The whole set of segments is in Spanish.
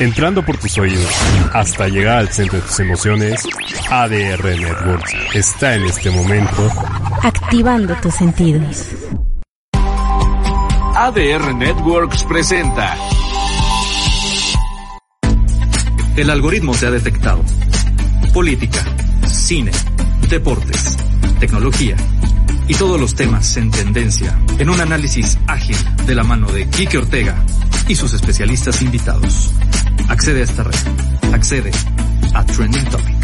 Entrando por tus oídos hasta llegar al centro de tus emociones, ADR Networks está en este momento activando tus sentidos. ADR Networks presenta. El algoritmo te ha detectado. Política, cine, deportes, tecnología y todos los temas en tendencia en un análisis ágil de la mano de Kike Ortega y sus especialistas invitados. Accede a esta red. Accede a Trending Topic.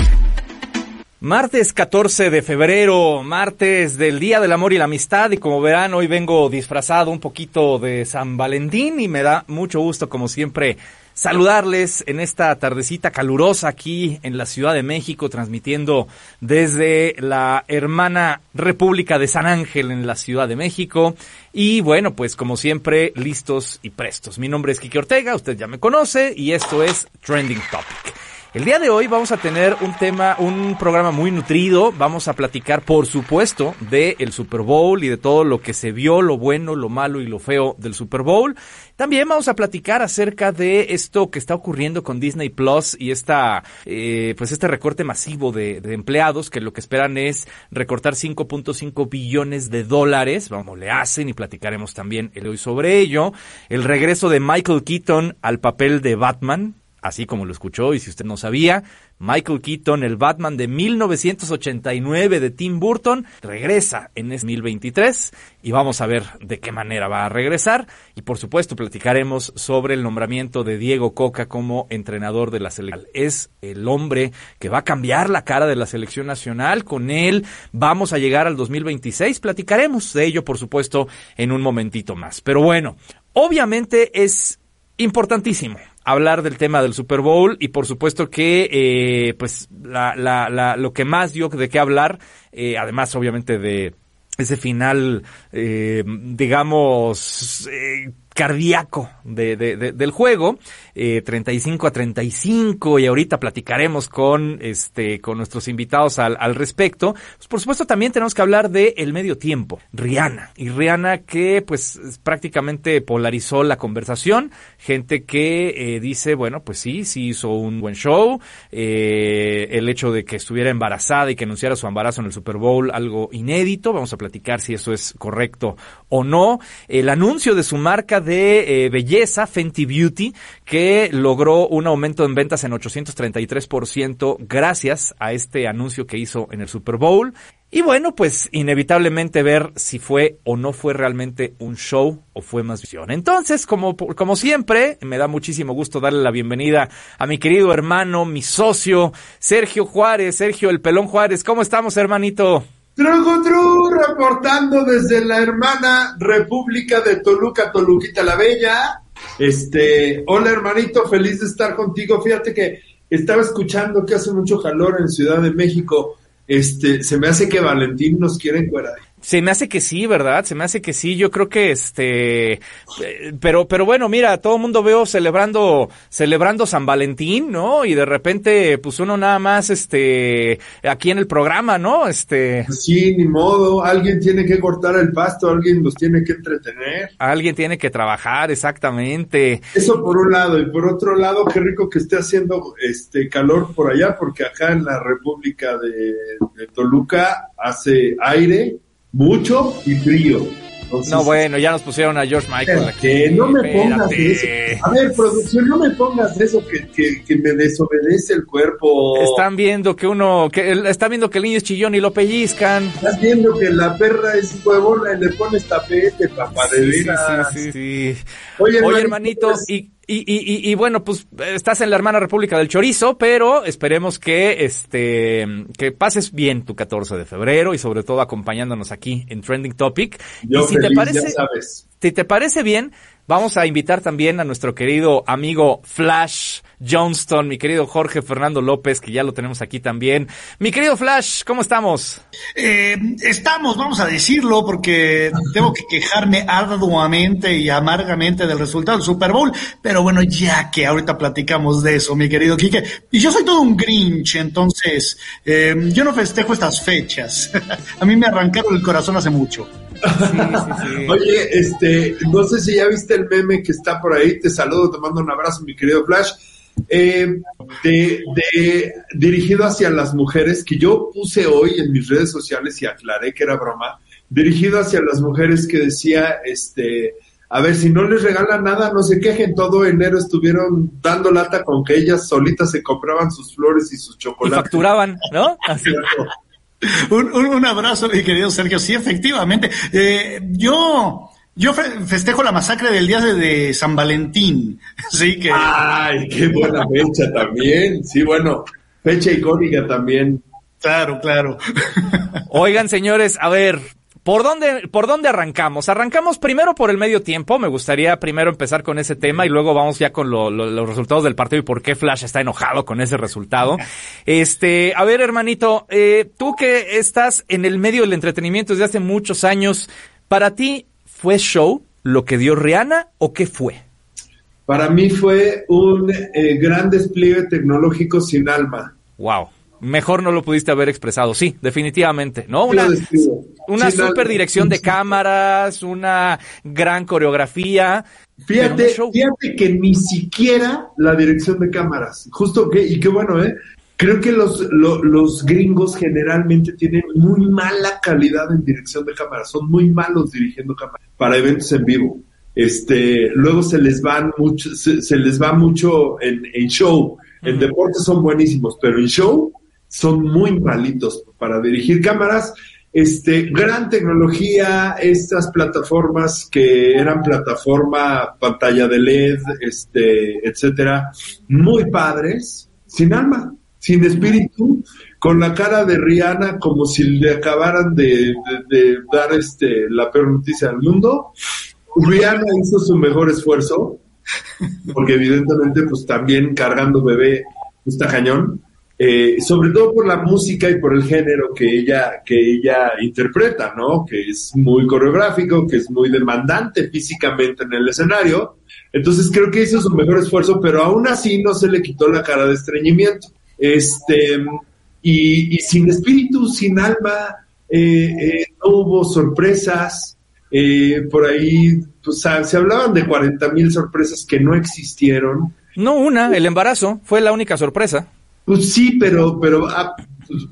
Martes 14 de febrero, martes del Día del Amor y la Amistad y como verán hoy vengo disfrazado un poquito de San Valentín y me da mucho gusto como siempre saludarles en esta tardecita calurosa aquí en la Ciudad de México, transmitiendo desde la hermana República de San Ángel en la Ciudad de México. Y bueno, pues como siempre, listos y prestos. Mi nombre es Kiki Ortega, usted ya me conoce y esto es Trending Topic. El día de hoy vamos a tener un tema, un programa muy nutrido. Vamos a platicar, por supuesto, de el Super Bowl y de todo lo que se vio, lo bueno, lo malo y lo feo del Super Bowl. También vamos a platicar acerca de esto que está ocurriendo con Disney Plus y esta, eh, pues este recorte masivo de, de, empleados que lo que esperan es recortar 5.5 billones de dólares. Vamos, le hacen y platicaremos también el hoy sobre ello. El regreso de Michael Keaton al papel de Batman así como lo escuchó, y si usted no sabía, Michael Keaton, el Batman de 1989 de Tim Burton, regresa en 2023 y vamos a ver de qué manera va a regresar. Y por supuesto platicaremos sobre el nombramiento de Diego Coca como entrenador de la selección. Es el hombre que va a cambiar la cara de la selección nacional. Con él vamos a llegar al 2026. Platicaremos de ello, por supuesto, en un momentito más. Pero bueno, obviamente es importantísimo hablar del tema del Super Bowl y por supuesto que eh, pues la, la, la, lo que más dio de qué hablar, eh, además obviamente de ese final, eh, digamos, eh, cardíaco de, de, del juego, eh, 35 a 35 y ahorita platicaremos con este con nuestros invitados al, al respecto. Pues por supuesto también tenemos que hablar de el medio tiempo, Rihanna. Y Rihanna que pues prácticamente polarizó la conversación, gente que eh, dice bueno pues sí sí hizo un buen show, eh, el hecho de que estuviera embarazada y que anunciara su embarazo en el Super Bowl algo inédito, vamos a platicar si eso es correcto o no, el anuncio de su marca de eh, belleza, Fenty Beauty, que logró un aumento en ventas en 833% gracias a este anuncio que hizo en el Super Bowl. Y bueno, pues inevitablemente ver si fue o no fue realmente un show o fue más visión. Entonces, como, como siempre, me da muchísimo gusto darle la bienvenida a mi querido hermano, mi socio, Sergio Juárez, Sergio el Pelón Juárez. ¿Cómo estamos, hermanito? Tru, reportando desde la hermana República de Toluca, Toluquita la Bella. Este, hola hermanito, feliz de estar contigo. Fíjate que estaba escuchando que hace mucho calor en Ciudad de México. Este, se me hace que Valentín nos quiere encuerar. Se me hace que sí, ¿verdad? Se me hace que sí. Yo creo que este, pero, pero bueno, mira, todo el mundo veo celebrando, celebrando San Valentín, ¿no? Y de repente, pues uno nada más, este, aquí en el programa, ¿no? Este. Sí, ni modo. Alguien tiene que cortar el pasto, alguien los tiene que entretener. Alguien tiene que trabajar, exactamente. Eso por un lado. Y por otro lado, qué rico que esté haciendo este calor por allá, porque acá en la República de, de Toluca hace aire mucho y frío. Entonces, no, bueno, ya nos pusieron a George Michael aquí. Que no me Espérate. pongas eso. A ver, producción, no me pongas eso que, que, que, me desobedece el cuerpo. Están viendo que uno, que están viendo que el niño es chillón y lo pellizcan. Estás viendo que la perra es huevona y le pones tapete, papá, de sí, veras. Sí, sí, sí. Oye, Oye hermanito, y y, y, y, bueno, pues estás en la hermana República del Chorizo, pero esperemos que este que pases bien tu 14 de febrero y sobre todo acompañándonos aquí en Trending Topic. Yo y si feliz, te parece, ya sabes. Si te parece bien, vamos a invitar también a nuestro querido amigo Flash Johnston, mi querido Jorge Fernando López, que ya lo tenemos aquí también. Mi querido Flash, ¿cómo estamos? Eh, estamos, vamos a decirlo, porque tengo que quejarme arduamente y amargamente del resultado del Super Bowl, pero bueno, ya que ahorita platicamos de eso, mi querido Quique. Y yo soy todo un Grinch, entonces eh, yo no festejo estas fechas. a mí me arrancaron el corazón hace mucho. Oye, este, no sé si ya viste el meme que está por ahí. Te saludo, te mando un abrazo, mi querido Flash. Eh, de, dirigido hacia las mujeres, que yo puse hoy en mis redes sociales y aclaré que era broma, dirigido hacia las mujeres que decía, este, a ver, si no les regalan nada, no se quejen, todo enero estuvieron dando lata con que ellas solitas se compraban sus flores y sus chocolates. Y facturaban, ¿no? Así. Un, abrazo, mi querido Sergio. Sí, efectivamente. Eh, yo, yo festejo la masacre del día de, San Valentín. Sí, que. Ay, qué buena fecha también. Sí, bueno, fecha icónica también. Claro, claro. Oigan, señores, a ver, ¿Por dónde, ¿Por dónde arrancamos? Arrancamos primero por el medio tiempo. Me gustaría primero empezar con ese tema y luego vamos ya con los resultados del partido y por qué Flash está enojado con ese resultado. Este, a ver, hermanito, eh, tú que estás en el medio del entretenimiento desde hace muchos años, ¿para ti fue show lo que dio Rihanna o qué fue? Para mí fue un eh, gran despliegue tecnológico sin alma. Wow mejor no lo pudiste haber expresado. Sí, definitivamente, ¿no? Una, una super dirección de cámaras, una gran coreografía. Fíjate, fíjate que ni siquiera la dirección de cámaras. Justo que, y qué bueno, ¿eh? Creo que los, los gringos generalmente tienen muy mala calidad en dirección de cámaras. Son muy malos dirigiendo cámaras para eventos en vivo. Este, luego se les van mucho, se, les va mucho en, en show. En deporte son buenísimos, pero en show son muy malitos para dirigir cámaras. Este, gran tecnología, estas plataformas que eran plataforma pantalla de LED, este, etcétera, muy padres, sin alma, sin espíritu, con la cara de Rihanna como si le acabaran de, dar este, la peor noticia al mundo. Rihanna hizo su mejor esfuerzo, porque evidentemente pues también cargando bebé está cañón, eh, sobre todo por la música y por el género que ella, que ella interpreta, ¿no? Que es muy coreográfico, que es muy demandante físicamente en el escenario. Entonces creo que hizo su mejor esfuerzo, pero aún así no se le quitó la cara de estreñimiento. Este, y, sin espíritu, sin alma, eh, eh, no hubo sorpresas. por ahí pues, se hablaban de 40 mil sorpresas que no existieron. No una, el embarazo fue la única sorpresa. Pues sí, pero, pero ah, pues,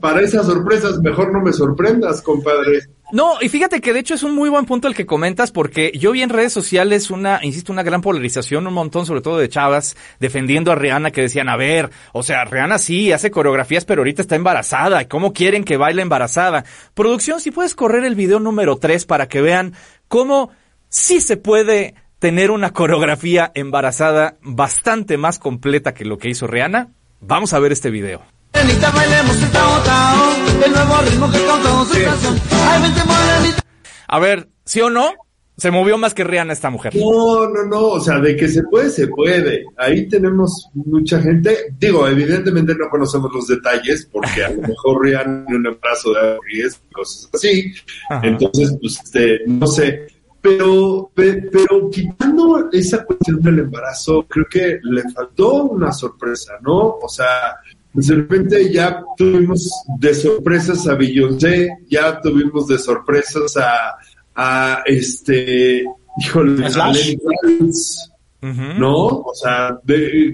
para esas sorpresas mejor no me sorprendas, compadre. No, y fíjate que de hecho es un muy buen punto el que comentas porque yo vi en redes sociales una, insisto, una gran polarización, un montón sobre todo de chavas defendiendo a Rihanna que decían, a ver, o sea, Rihanna sí hace coreografías pero ahorita está embarazada, ¿cómo quieren que baile embarazada? Producción, si puedes correr el video número 3 para que vean cómo sí se puede tener una coreografía embarazada bastante más completa que lo que hizo Rihanna, Vamos a ver este video. A ver, ¿sí o no? Se movió más que Rihanna esta mujer. No, no, no, o sea, de que se puede, se puede. Ahí tenemos mucha gente. Digo, evidentemente no conocemos los detalles, porque a lo mejor Rihanna en un abrazo de riesgo, cosas así. Entonces, pues, este, no sé. Pero, pero quitando esa cuestión del embarazo, creo que le faltó una sorpresa, ¿no? O sea, de repente ya tuvimos de sorpresas a Beyoncé, ya tuvimos de sorpresas a, a este, híjole, a Lenny Kravitz, ¿no? O sea,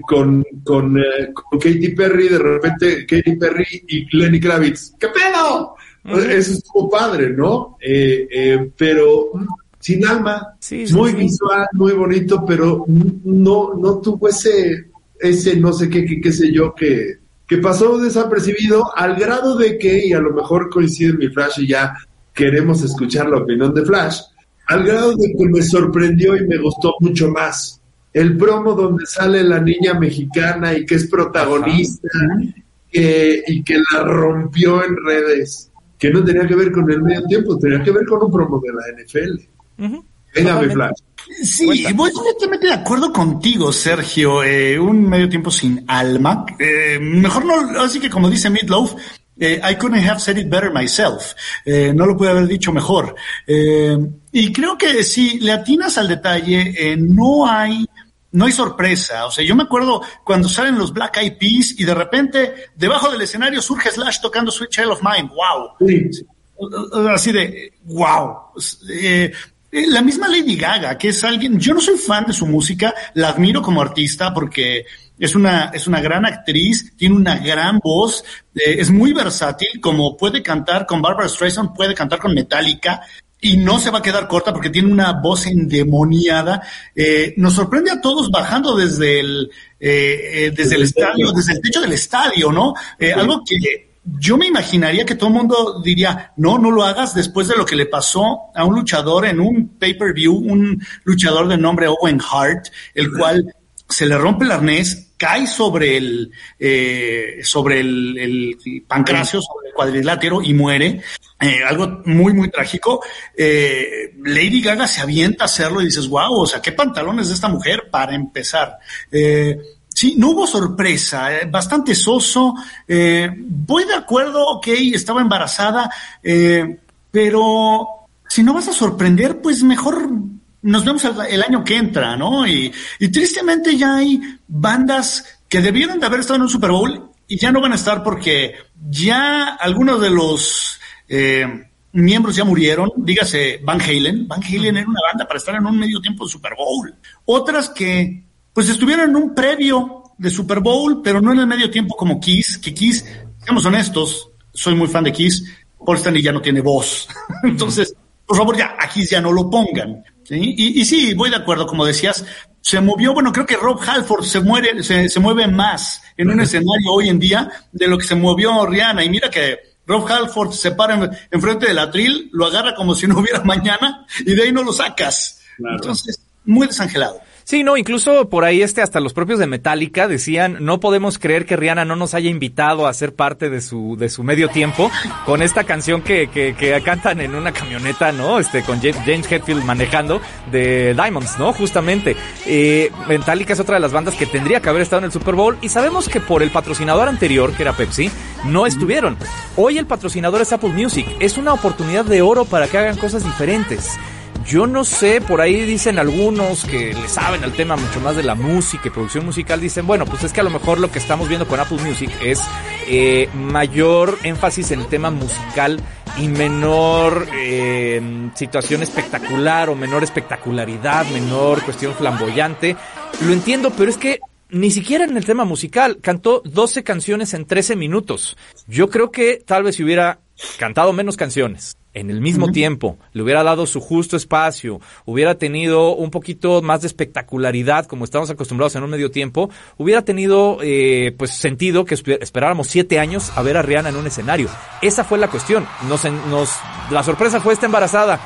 con, con, eh, con, Katy Perry, de repente Katy Perry y Lenny Kravitz, ¿qué pedo? Eso estuvo padre, ¿no? Eh, eh, pero sin alma, muy visual, muy bonito, pero no, no tuvo ese, ese no sé qué, qué, sé yo, que, que pasó desapercibido al grado de que, y a lo mejor coincide mi Flash y ya queremos escuchar la opinión de Flash, al grado de que me sorprendió y me gustó mucho más. El promo donde sale la niña mexicana y que es protagonista y que la rompió en redes, que no tenía que ver con el medio tiempo, tenía que ver con un promo de la NFL. Venga, mi Flash. Sí, voy completamente de acuerdo contigo, Sergio. Eh, un medio tiempo sin alma. Eh, mejor no, así que como dice Meatloaf, eh, I couldn't have said it better myself. Eh, no lo pude haber dicho mejor. Eh, y creo que si le atinas al detalle, eh, no hay no hay sorpresa. O sea, yo me acuerdo cuando salen los Black Eyed Peas y de repente debajo del escenario surge Slash tocando Sweet Child of Mine. ¡Wow! Sí. Así de, wow. Eh, eh, la misma Lady Gaga, que es alguien, yo no soy fan de su música, la admiro como artista porque es una, es una gran actriz, tiene una gran voz, eh, es muy versátil, como puede cantar con Barbara Streisand, puede cantar con Metallica, y no se va a quedar corta porque tiene una voz endemoniada. Eh, nos sorprende a todos bajando desde el, eh, eh, desde el estadio, desde el techo del estadio, ¿no? Algo que yo me imaginaría que todo el mundo diría, no, no lo hagas después de lo que le pasó a un luchador en un pay-per-view, un luchador de nombre Owen Hart, el cual se le rompe el arnés, cae sobre el, eh, sobre el, el pancracio, sobre el cuadrilátero y muere. Eh, algo muy, muy trágico. Eh, Lady Gaga se avienta a hacerlo y dices, wow, o sea, qué pantalones de esta mujer para empezar. Sí, no hubo sorpresa, eh, bastante soso. Eh, voy de acuerdo, ok, estaba embarazada, eh, pero si no vas a sorprender, pues mejor nos vemos el, el año que entra, ¿no? Y, y tristemente ya hay bandas que debieron de haber estado en un Super Bowl y ya no van a estar porque ya algunos de los miembros ya murieron, dígase Van Halen. Van Halen era una banda para estar en un medio tiempo de Super Bowl. Otras que pues estuvieron en un previo de Super Bowl, pero no en el medio tiempo como Kiss, que Kiss, seamos honestos, soy muy fan de Kiss, Paul Stanley ya no tiene voz. Entonces, por favor, ya, a Kiss ya no lo pongan. ¿sí? Y, y sí, voy de acuerdo, como decías, se movió, bueno, creo que Rob Halford se muere, se, se mueve más en un escenario hoy en día de lo que se movió Rihanna. Y mira que Rob Halford se para en- enfrente del atril, lo agarra como si no hubiera mañana y de ahí no lo sacas. Entonces, muy desangelado. Sí, no, incluso por ahí este hasta los propios de Metallica decían, no podemos creer que Rihanna no nos haya invitado a ser parte de su de su medio tiempo con esta canción que, que, que cantan en una camioneta, ¿no? Este con Ja- James Hetfield manejando de Diamonds, ¿no? Justamente. Eh, Metallica es otra de las bandas que tendría que haber estado en el Super Bowl y sabemos que por el patrocinador anterior, que era Pepsi, no estuvieron. Hoy el patrocinador es Apple Music. Es una oportunidad de oro para que hagan cosas diferentes. Yo no sé, por ahí dicen algunos que le saben al tema mucho más de la música y producción musical, dicen, bueno, pues es que a lo mejor lo que estamos viendo con Apple Music es eh, mayor énfasis en el tema musical y menor eh, situación espectacular o menor espectacularidad, menor cuestión flamboyante. Lo entiendo, pero es que ni siquiera en el tema musical cantó 12 canciones en 13 minutos. Yo creo que tal vez si hubiera cantado menos canciones en el mismo tiempo, le hubiera dado su justo espacio, hubiera tenido un poquito más de espectacularidad como estamos acostumbrados en un medio tiempo, hubiera tenido eh, pues sentido que espe- esperáramos siete años a ver a Rihanna en un escenario. Esa fue la cuestión. Nos, la sorpresa fue esta embarazada.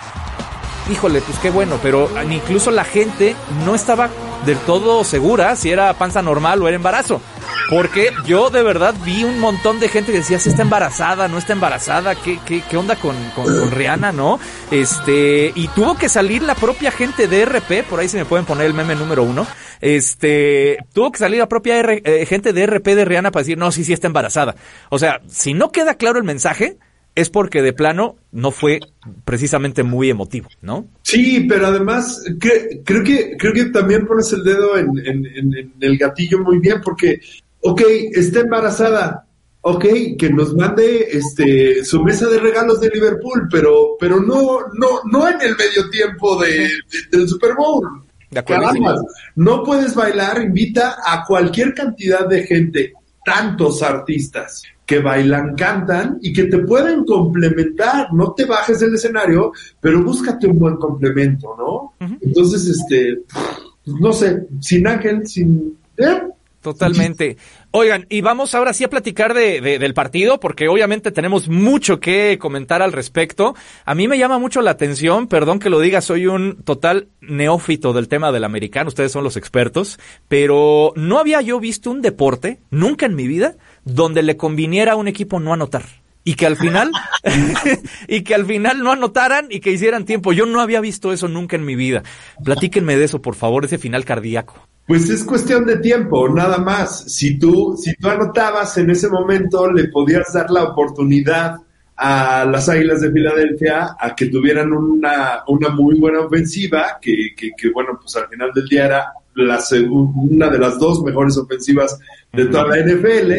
Híjole, pues qué bueno, pero incluso la gente no estaba del todo segura si era panza normal o era embarazo. Porque yo de verdad vi un montón de gente que decía si está embarazada, no está embarazada, qué, qué, qué onda con, con, Rihanna, ¿no? Este, y tuvo que salir la propia gente de RP, por ahí se me pueden poner el meme número uno. Este, tuvo que salir la propia eh, gente de RP de Rihanna para decir, no, sí, sí está embarazada. O sea, si no queda claro el mensaje, es porque de plano no fue precisamente muy emotivo, ¿no? Sí, pero además cre- creo que creo que también pones el dedo en, en- en- en el gatillo muy bien porque, ok, está embarazada, ok, que nos mande este su mesa de regalos de Liverpool, pero pero no no no en el medio tiempo de, de- del Super Bowl. De acuerdo. Caramba, no puedes bailar, invita a cualquier cantidad de gente, tantos artistas que bailan, cantan y que te pueden complementar. No te bajes del escenario, pero búscate un buen complemento, ¿no? Entonces, este, pues, no sé, sin Ángel, sin... ¿eh? Totalmente. Oigan, y vamos ahora sí a platicar de, de- del partido, porque obviamente tenemos mucho que comentar al respecto. A mí me llama mucho la atención, perdón que lo diga, soy un total neófito del tema del americano, ustedes son los expertos, pero no había yo visto un deporte, nunca en mi vida, donde le conviniera a un equipo no anotar. y que al final, y que al final no anotaran y que hicieran tiempo. Yo no había visto eso nunca en mi vida. Platíquenme de eso, por favor, ese final cardíaco. Pues es cuestión de tiempo, nada más. Si tú, si tú anotabas en ese momento, le podías dar la oportunidad a las Águilas de Filadelfia a que tuvieran una, una muy buena ofensiva, que, que, que, bueno, pues al final del día era la una de las dos mejores ofensivas de toda la NFL,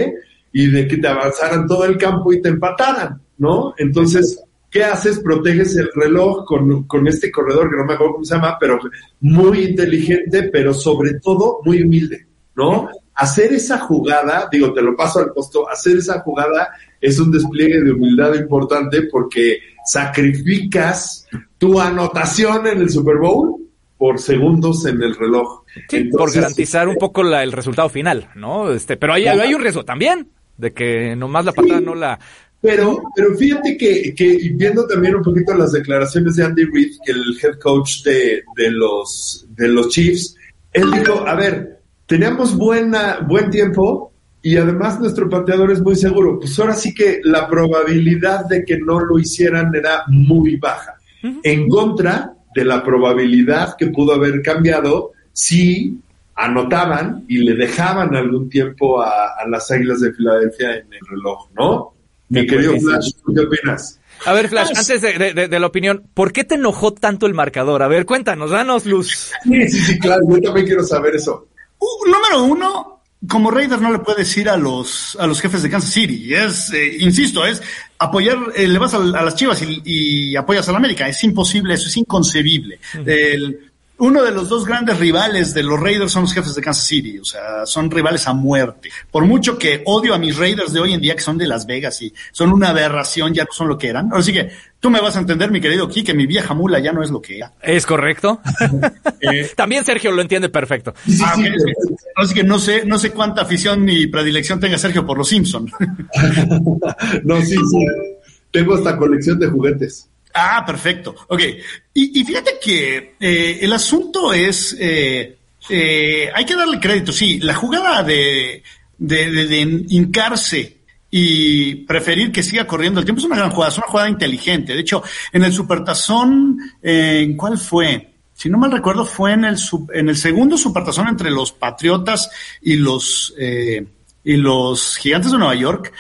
y de que te avanzaran todo el campo y te empataran, ¿no? Entonces, ¿qué haces? Proteges el reloj con, con este corredor que no me acuerdo cómo se llama, pero muy inteligente, pero sobre todo muy humilde, ¿no? Hacer esa jugada, digo, te lo paso al costo, hacer esa jugada es un despliegue de humildad importante porque sacrificas tu anotación en el Super Bowl por segundos en el reloj. Sí, por garantizar un poco la, el resultado final, ¿no? Este, pero hay, hay un riesgo también de que nomás la patada no la... Pero, pero fíjate que, que, viendo también un poquito las declaraciones de Andy Reid, que el head coach de, de, los, de los Chiefs, él dijo, a ver, teníamos buena, buen tiempo, y además nuestro pateador es muy seguro. Pues ahora sí que la probabilidad de que no lo hicieran era muy baja. En contra de la probabilidad que pudo haber cambiado si anotaban y le dejaban algún tiempo a, las Águilas de Filadelfia en el reloj, ¿no? Mi querido Flash, qué opinas? A ver, Flash, pues- antes de, la opinión, ¿por qué te enojó tanto el marcador? A ver, cuéntanos, danos luz. Sí, sí, sí, claro, yo también quiero saber eso. Uh, número uno, como Raider no le puede decir a los, a los jefes de Kansas City. Es, eh, insisto, es apoyar, eh, le vas a, las Chivas y, apoyas a la América. Es imposible, eso es inconcebible. Uno de los dos grandes rivales de los Raiders son los jefes de Kansas City, o sea, son rivales a muerte. Por mucho que odio a mis Raiders de hoy en día, que son de Las Vegas y son una aberración, ya no son lo que eran. Así que tú me vas a entender, mi querido Kike, que mi vieja mula ya no es lo que era. Es correcto. Eh, También Sergio lo entiende perfecto. Ah, Así que no sé, no sé cuánta afición y predilección tenga Sergio por los Simpson. no, sí, sí. Tengo esta colección de juguetes. Ah, perfecto. Ok. Y, fíjate que eh, el asunto es, eh, eh, hay que darle crédito, sí, la jugada de, de, hincarse y preferir que siga corriendo el tiempo es una gran jugada, es una jugada inteligente. De hecho, en el Supertazón, ¿en cuál fue? si no mal recuerdo, fue en el, en el segundo supertazón entre los Patriotas y los, y los Gigantes de Nueva York.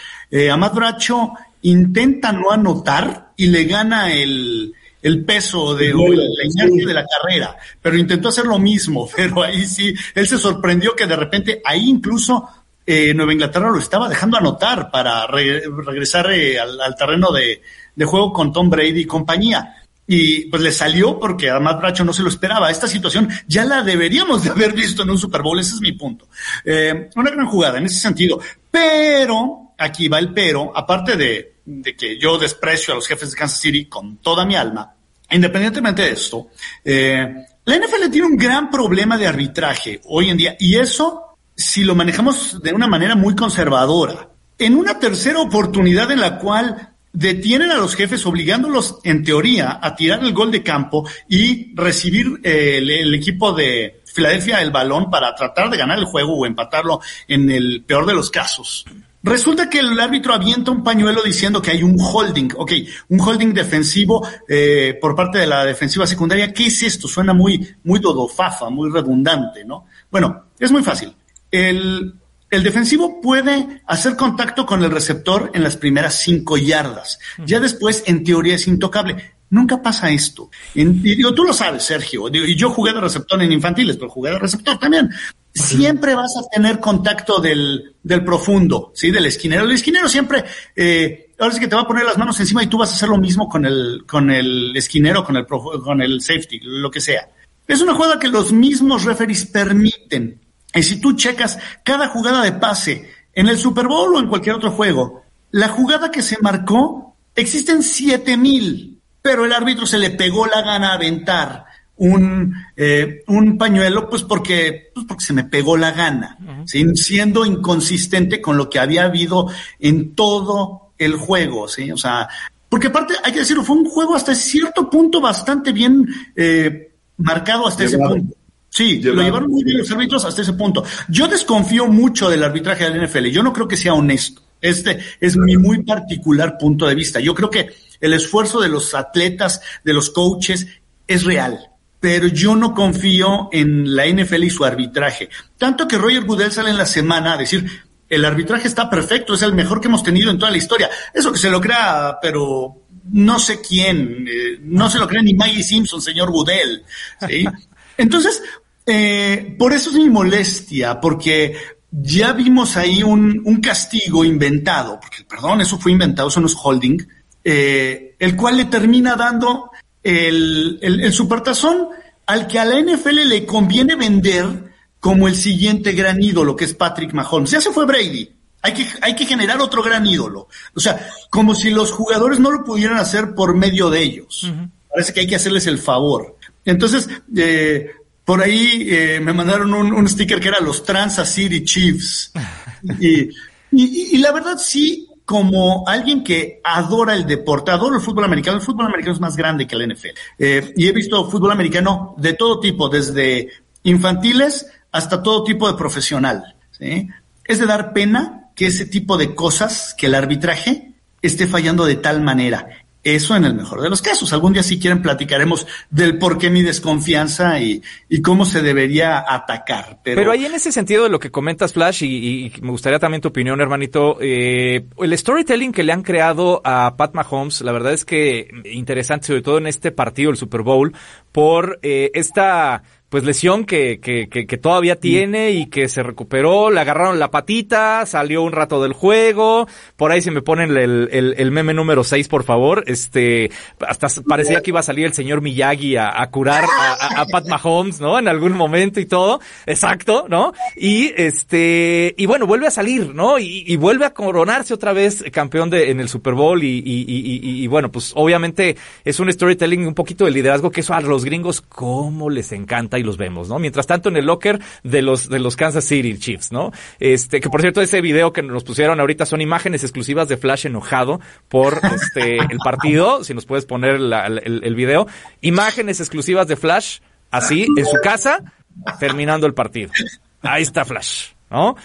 Amad Bracho intenta no anotar y le gana el, el peso de la inercia de la carrera, pero intentó hacer lo mismo, pero ahí sí, él se sorprendió que de repente ahí incluso eh, Nueva Inglaterra lo estaba dejando anotar para regresar eh, al, al, terreno de, de, juego con Tom Brady y compañía y pues le salió porque a Matt Bracho no se lo esperaba. Esta situación ya la deberíamos de haber visto en un Super Bowl, ese es mi punto. Eh, una gran jugada en ese sentido, pero, aquí va el pero, aparte de, que yo desprecio a los jefes de Kansas City con toda mi alma, independientemente de esto, eh, la NFL tiene un gran problema de arbitraje hoy en día y eso si lo manejamos de una manera muy conservadora. En una tercera oportunidad en la cual detienen a los jefes obligándolos, en teoría, a tirar el gol de campo y recibir eh, el, equipo de Filadelfia el balón para tratar de ganar el juego o empatarlo en el peor de los casos. Resulta que el árbitro avienta un pañuelo diciendo que hay un holding, ok, un holding defensivo eh, por parte de la defensiva secundaria. ¿Qué es esto? Suena muy, muy dodofafa, muy redundante, ¿no? Bueno, es muy fácil. El el defensivo puede hacer contacto con el receptor en las primeras cinco yardas. Ya después, en teoría, es intocable. Nunca pasa esto. y tú lo sabes, Sergio. y yo jugué de receptor en infantiles, pero jugué de receptor también. Siempre vas a tener contacto del, del profundo, ¿sí? Del esquinero. El esquinero siempre, eh, ahora sí que te va a poner las manos encima y tú vas a hacer lo mismo con el, con el esquinero, con el, con el safety, lo que sea. Es una jugada que los mismos referees permiten. Y si tú checas cada jugada de pase en el Super Bowl o en cualquier otro juego, la jugada que se marcó, existen 7000, pero el árbitro se le pegó la gana a aventar un, eh, un pañuelo, pues porque, pues porque se me pegó la gana, siendo inconsistente con lo que había habido en todo el juego, ¿sí? O sea, porque aparte, hay que decirlo, fue un juego hasta cierto punto bastante bien eh, marcado hasta ese punto. Sí, lo llevaron muy bien los árbitros hasta ese punto. Yo desconfío mucho del arbitraje del NFL. Yo no creo que sea honesto. Este es mi muy particular punto de vista. Yo creo que el esfuerzo de los atletas, de los coaches, es real. Pero yo no confío en la NFL y su arbitraje. Tanto que Roger Goodell sale en la semana a decir, el arbitraje está perfecto, es el mejor que hemos tenido en toda la historia. Eso que se lo crea, pero no sé quién, eh, no se lo cree ni Maggie Simpson, señor Goodell. ¿sí? Entonces, eh, por eso es mi molestia, porque ya vimos ahí un, un, castigo inventado, porque perdón, eso fue inventado, eso no es holding, eh, el cual le termina dando el, el, el supertazón al que a la NFL le conviene vender como el siguiente gran ídolo, que es Patrick Mahomes. Ya se fue Brady. Hay que, hay que generar otro gran ídolo. O sea, como si los jugadores no lo pudieran hacer por medio de ellos. Uh -huh. Parece que hay que hacerles el favor. Entonces, eh, por ahí eh, me mandaron un, un, sticker que era los Kansas City Chiefs. y, y, y, la verdad sí, como alguien que adora el deporte, adoro el fútbol americano, el fútbol americano es más grande que el NFL. Eh, y he visto fútbol americano de todo tipo, desde infantiles hasta todo tipo de profesional. Es de dar pena que ese tipo de cosas, que el arbitraje esté fallando de tal manera. Eso en el mejor de los casos. Algún día si quieren platicaremos del por qué mi desconfianza y, y cómo se debería atacar. Pero... Pero ahí en ese sentido de lo que comentas, Flash, y, me gustaría también tu opinión, hermanito, eh, el storytelling que le han creado a Pat Mahomes, la verdad es que interesante, sobre todo en este partido, el Super Bowl, por eh, esta pues lesión que, que, que, que, todavía tiene y que se recuperó, le agarraron la patita, salió un rato del juego, por ahí se me ponen el, el, el meme número 6, por favor, este, hasta parecía que iba a salir el señor Miyagi a, a curar a, a, Pat Mahomes, ¿no? En algún momento y todo, exacto, ¿no? Y este, y bueno, vuelve a salir, ¿no? Y, y vuelve a coronarse otra vez campeón de, en el Super Bowl y, y, y, y, bueno, pues obviamente es un storytelling un poquito de liderazgo que eso a los gringos, cómo les encanta y los vemos, ¿no? Mientras tanto en el locker de los de los Kansas City Chiefs, ¿no? Este, que por cierto ese video que nos pusieron ahorita son imágenes exclusivas de Flash enojado por este el partido, si nos puedes poner la, el, el video, imágenes exclusivas de Flash así en su casa terminando el partido. Ahí está Flash, ¿no?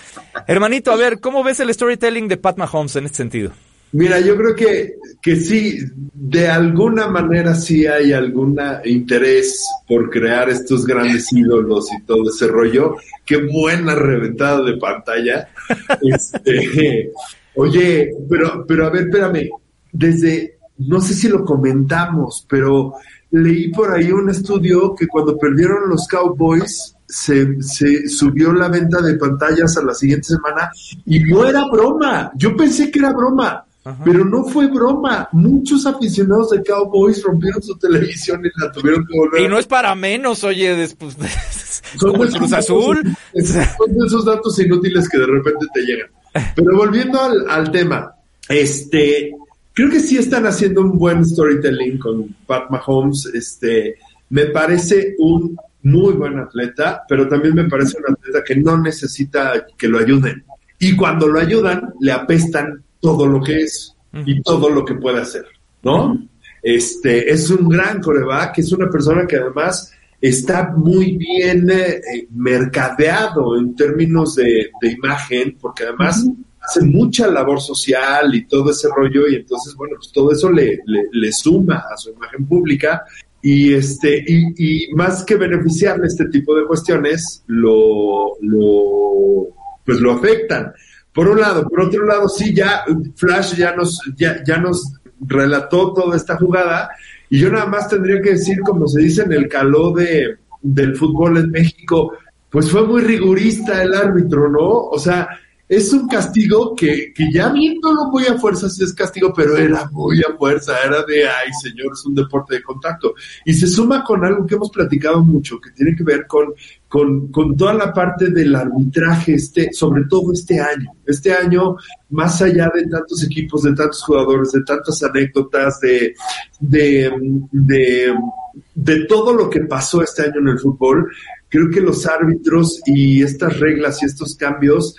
Hermanito, a ver, ¿cómo ves el storytelling de Pat Mahomes en este sentido? Mira, yo creo que, que sí, de alguna manera sí hay algún interés por crear estos grandes ídolos y todo ese rollo. Qué buena reventada de pantalla. Este, oye, pero, pero a ver, espérame, desde, no sé si lo comentamos, pero leí por ahí un estudio que cuando perdieron los Cowboys, se, se, subió la venta de pantallas a la siguiente semana y no era broma. Yo pensé que era broma. Ajá. Pero no fue broma. Muchos aficionados de Cowboys rompieron su televisión y la tuvieron que volver. Y no es para menos, oye, después de, el Cruz Azul. Son de esos datos inútiles que de repente te llegan. Pero volviendo al, al tema, este, creo que sí están haciendo un buen storytelling con Pat Mahomes. Este, me parece un muy buen atleta, pero también me parece un atleta que no necesita que lo ayuden. Y cuando lo ayudan, le apestan todo lo que es y todo lo que puede hacer, ¿no? Este, es un gran coreback, es una persona que además está muy bien eh, mercadeado en términos de, de imagen, porque además uh -huh. hace mucha labor social y todo ese rollo, y entonces, bueno, pues todo eso le, le, le suma a su imagen pública, y este, y, y, más que beneficiarle este tipo de cuestiones, lo, lo, pues lo afectan. Por un lado, por otro lado, sí, ya Flash ya nos, ya, ya nos relató toda esta jugada y yo nada más tendría que decir, como se dice en el caló de, del fútbol en México, pues fue muy rigurista el árbitro, ¿no? O sea, es un castigo que, que ya viéndolo muy a fuerza sí es castigo, pero era muy a fuerza, era de, ay señor, es un deporte de contacto. Y se suma con algo que hemos platicado mucho, que tiene que ver con, con, con toda la parte del arbitraje, este, sobre todo este año. Este año, más allá de tantos equipos, de tantos jugadores, de tantas anécdotas, de, de, de, de todo lo que pasó este año en el fútbol, creo que los árbitros y estas reglas y estos cambios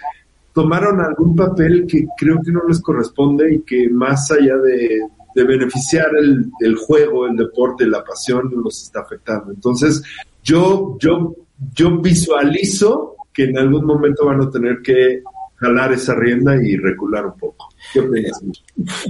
tomaron algún papel que creo que no les corresponde y que más allá de, de beneficiar el, el, juego, el deporte, la pasión, los está afectando. Entonces, yo, yo, yo visualizo que en algún momento van a tener que jalar esa rienda y recular un poco.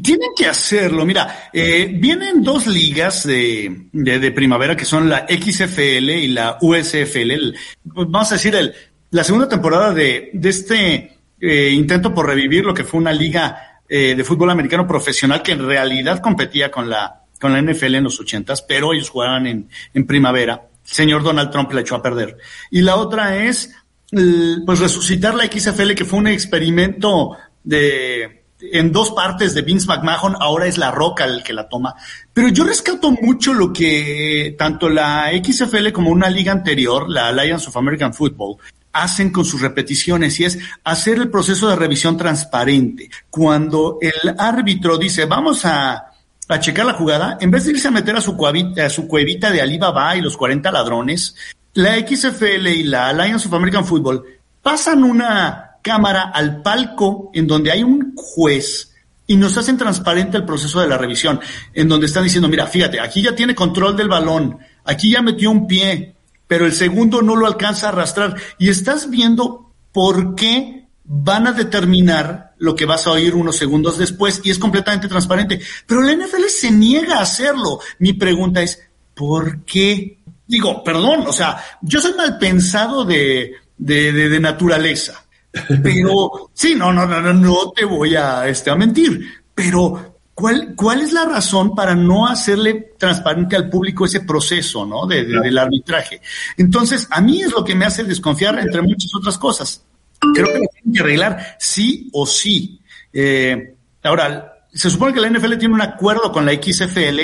Tienen que hacerlo. Mira, eh, vienen dos ligas de, de, primavera que son la XFL y la USFL. vamos a decir, el, la segunda temporada de, de este eh, intento por revivir lo que fue una liga eh, de fútbol americano profesional que en realidad competía con la, con la NFL en los ochentas, pero ellos jugaban en, en primavera. El señor Donald Trump le echó a perder. Y la otra es, pues resucitar la XFL, que fue un experimento de, en dos partes de Vince McMahon, ahora es La Roca el que la toma. Pero yo rescato mucho lo que tanto la XFL como una liga anterior, la Alliance of American Football, hacen con sus repeticiones y es hacer el proceso de revisión transparente. Cuando el árbitro dice, vamos a, a checar la jugada, en vez de irse a meter a su, a su cuevita de Alibaba y los 40 ladrones, la XFL y la Alliance of American Football pasan una cámara al palco en donde hay un juez y nos hacen transparente el proceso de la revisión, en donde están diciendo, mira, fíjate, aquí ya tiene control del balón, aquí ya metió un pie, pero el segundo no lo alcanza a arrastrar. Y estás viendo por qué van a determinar lo que vas a oír unos segundos después y es completamente transparente. Pero la NFL se niega a hacerlo. Mi pregunta es, ¿por qué? Digo, perdón, o sea, yo soy mal pensado de, de, de naturaleza. Pero, sí, no, no, no, no, no te voy a, este, a mentir. Pero, ¿cuál, ¿cuál es la razón para no hacerle transparente al público ese proceso, ¿no? De, del arbitraje. Entonces, a mí es lo que me hace desconfiar, entre muchas otras cosas. Creo que lo tienen que arreglar sí o sí. Eh, ahora, se supone que la NFL tiene un acuerdo con la XFL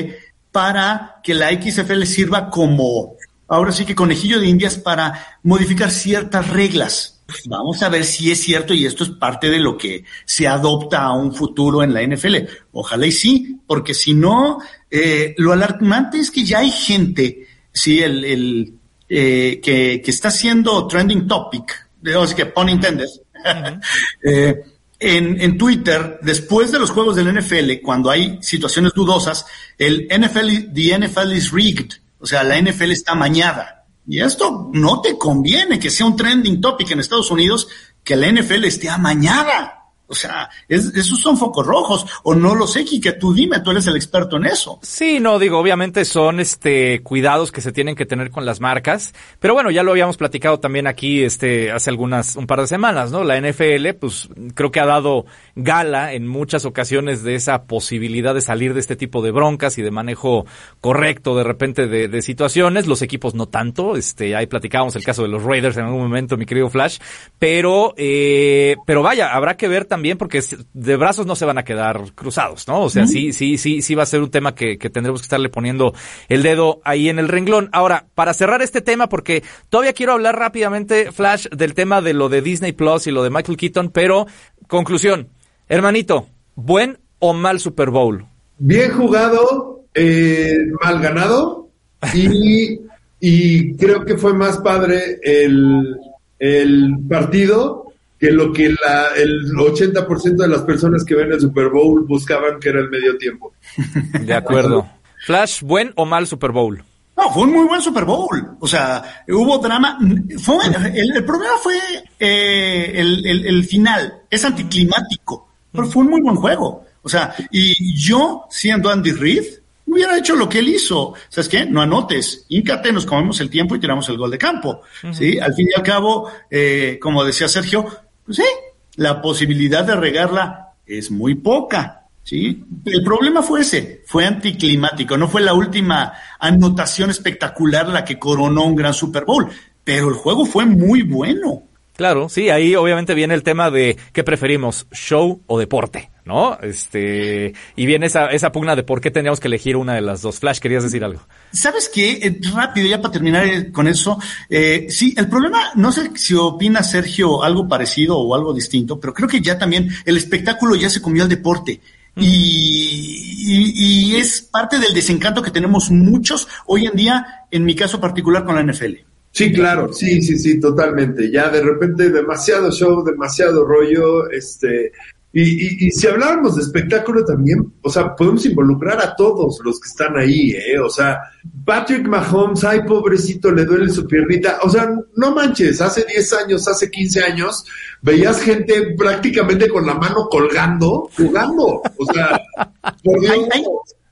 para que la XFL sirva como, ahora sí que conejillo de indias para modificar ciertas reglas Vamos a ver si es cierto y esto es parte de lo que se adopta a un futuro en la NFL. Ojalá y sí, porque si no, eh, lo alarmante es que ya hay gente, sí, el, el eh, que, que, está haciendo trending topic, así que pon eh, en, en Twitter, después de los juegos del NFL, cuando hay situaciones dudosas, el NFL, the NFL is rigged, o sea, la NFL está mañada. Y esto no te conviene que sea un trending topic en Estados Unidos que la NFL esté amañada. O sea, esos son focos rojos. O no lo sé, que tú dime, tú eres el experto en eso. Sí, no, digo, obviamente son este cuidados que se tienen que tener con las marcas. Pero bueno, ya lo habíamos platicado también aquí este hace algunas, un par de semanas, ¿no? La NFL, pues creo que ha dado gala en muchas ocasiones de esa posibilidad de salir de este tipo de broncas y de manejo correcto de repente de, de situaciones. Los equipos no tanto. Este, ahí platicábamos el caso de los Raiders en algún momento, mi querido Flash. Pero, eh, pero vaya, habrá que ver también también porque de brazos no se van a quedar cruzados, ¿no? O sea, sí, sí, sí, sí va a ser un tema que, que tendremos que estarle poniendo el dedo ahí en el renglón. Ahora, para cerrar este tema, porque todavía quiero hablar rápidamente, Flash, del tema de lo de Disney Plus y lo de Michael Keaton, pero conclusión, hermanito, ¿buen o mal Super Bowl? Bien jugado, eh, mal ganado y, y creo que fue más padre el, el partido que lo que la, el 80% de las personas que ven el Super Bowl buscaban que era el medio tiempo. De acuerdo. Flash, ¿buen o mal Super Bowl? No, fue un muy buen Super Bowl. O sea, hubo drama. Fue, el, problema fue eh, el, el, final. Es anticlimático. Pero fue un muy buen juego. O sea, y yo, siendo Andy Reid, hubiera hecho lo que él hizo. ¿Sabes qué? No anotes, íncate, nos comemos el tiempo y tiramos el gol de campo. ¿sí? Al fin y al cabo, eh, como decía Sergio, pues sí, la posibilidad de regarla es muy poca. ¿sí? El problema fue ese, fue anticlimático, no fue la última anotación espectacular la que coronó un gran Super Bowl, pero el juego fue muy bueno. Claro, sí, ahí obviamente viene el tema de qué preferimos, show o deporte, ¿no? Este, y viene esa, esa pugna de por qué tendríamos que elegir una de las dos. Flash, querías decir algo. ¿Sabes qué? Eh, rápido, ya para terminar eh, con eso. Eh, sí, el problema, no sé si opina Sergio algo parecido o algo distinto, pero creo que ya también el espectáculo ya se comió al deporte. Y, y, es parte del desencanto que tenemos muchos hoy en día, en mi caso particular con la NFL. Sí, claro, sí, sí, sí, totalmente. Ya de repente demasiado show, demasiado rollo, este, Y, y, si habláramos de espectáculo también, o sea, podemos involucrar a todos los que están ahí, ¿eh? O sea, Patrick Mahomes, ay, pobrecito, le duele su piernita. O sea, no manches, hace 10 años, hace 15 años, veías gente prácticamente con la mano colgando, jugando. O sea, por Dios,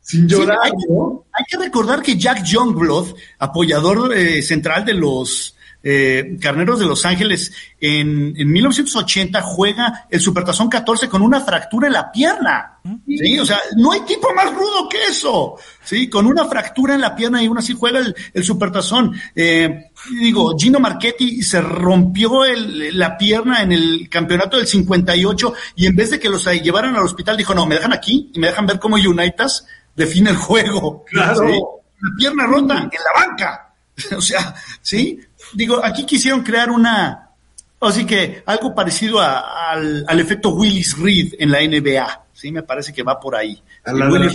sin llorar, hay, ¿no? Hay que recordar que Jack Youngblood, apoyador eh, central de los eh, Carneros de Los Ángeles, en, en 1980 juega el Supertazón 14 con una fractura en la pierna. Sí, o sea, no hay tipo más rudo que eso. Sí, con una fractura en la pierna y aún así juega el, el Supertazón. Eh, digo, Gino Marchetti se rompió el, la pierna en el campeonato del 58 y en vez de que los llevaran al hospital dijo, no, me dejan aquí y me dejan ver cómo Unitas define el juego. Claro. ¿Sí? La pierna rota en la banca. O sea, ¿sí? Digo, aquí quisieron crear una, así que algo parecido a, al, al, efecto Willis Reed en la NBA, ¿sí? Me parece que va por ahí. Willis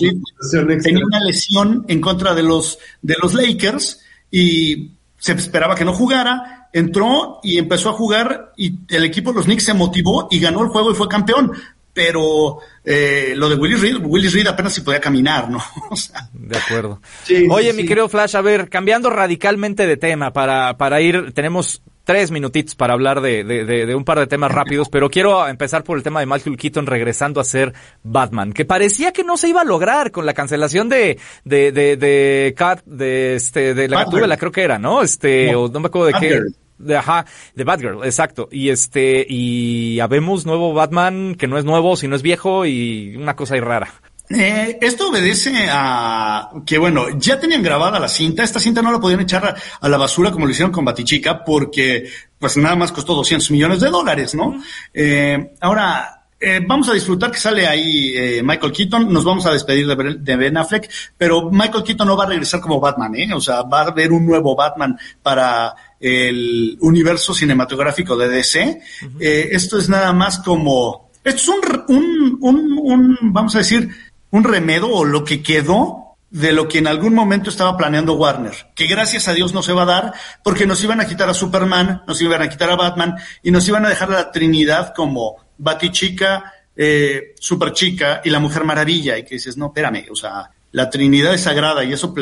Reed tenía una lesión en contra de los, de los Lakers y se esperaba que no jugara, entró y empezó a jugar y el equipo de los Knicks se motivó y ganó el juego y fue campeón pero eh, lo de Willis Reed, Willis Reed apenas si podía caminar, ¿no? O sea, de acuerdo. Sí, Oye, sí, mi querido Flash, a ver, cambiando radicalmente de tema para, para ir, tenemos tres minutitos para hablar de, de, de, de, un par de temas rápidos, pero quiero empezar por el tema de Michael Keaton regresando a ser Batman, que parecía que no se iba a lograr con la cancelación de de de de, Cat, de este de la Gatúbela, creo que era, ¿no? Este, no, o no me acuerdo de qué. De, ajá, de Batgirl, exacto. Y este, y habemos nuevo Batman que no es nuevo, sino es viejo y una cosa ahí rara. Eh, esto obedece a que, bueno, ya tenían grabada la cinta. Esta cinta no la podían echar a, a la basura como lo hicieron con Batichica porque, pues nada más costó 200 millones de dólares, ¿no? Eh, ahora, eh, vamos a disfrutar que sale ahí eh, Michael Keaton, nos vamos a despedir de, de, Ben Affleck, pero Michael Keaton no va a regresar como Batman, ¿eh? O sea, va a haber un nuevo Batman para el universo cinematográfico de DC. Uh -huh. eh, esto es nada más como, esto es un, un, un, un, vamos a decir, un remedo o lo que quedó de lo que en algún momento estaba planeando Warner, que gracias a Dios no se va a dar, porque nos iban a quitar a Superman, nos iban a quitar a Batman y nos iban a dejar a la Trinidad como Batichica, eh, Superchica y la Mujer Maravilla, y que dices, no, espérame, o sea, la Trinidad es sagrada y eso